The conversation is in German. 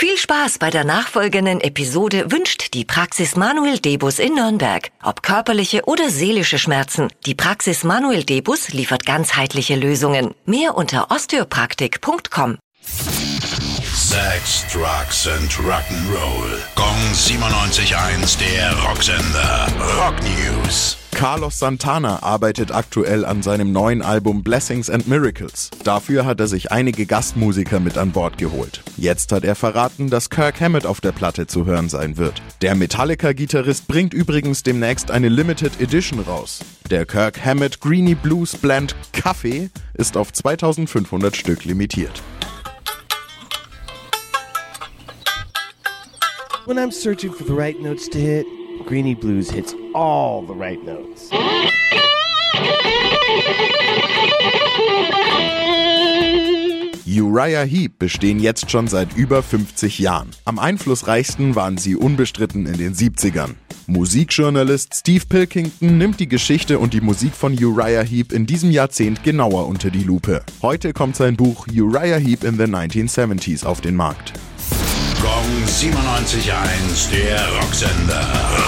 Viel Spaß bei der nachfolgenden Episode wünscht die Praxis Manuel Debus in Nürnberg. Ob körperliche oder seelische Schmerzen, die Praxis Manuel Debus liefert ganzheitliche Lösungen. Mehr unter osteopraktik.com. Sex, Drugs and Rock'n'Roll. Gong 97.1, der Rocksender. Rock News. Carlos Santana arbeitet aktuell an seinem neuen Album Blessings and Miracles. Dafür hat er sich einige Gastmusiker mit an Bord geholt. Jetzt hat er verraten, dass Kirk Hammett auf der Platte zu hören sein wird. Der Metallica-Gitarrist bringt übrigens demnächst eine Limited Edition raus. Der Kirk Hammett Greeny Blues Blend Kaffee ist auf 2500 Stück limitiert. When I'm searching for the right notes to hit, Greeny Blues hits all the right notes. Uriah Heep bestehen jetzt schon seit über 50 Jahren. Am einflussreichsten waren sie unbestritten in den 70ern. Musikjournalist Steve Pilkington nimmt die Geschichte und die Musik von Uriah Heep in diesem Jahrzehnt genauer unter die Lupe. Heute kommt sein Buch Uriah Heep in the 1970s auf den Markt. Gong 97.1, der Rocksender.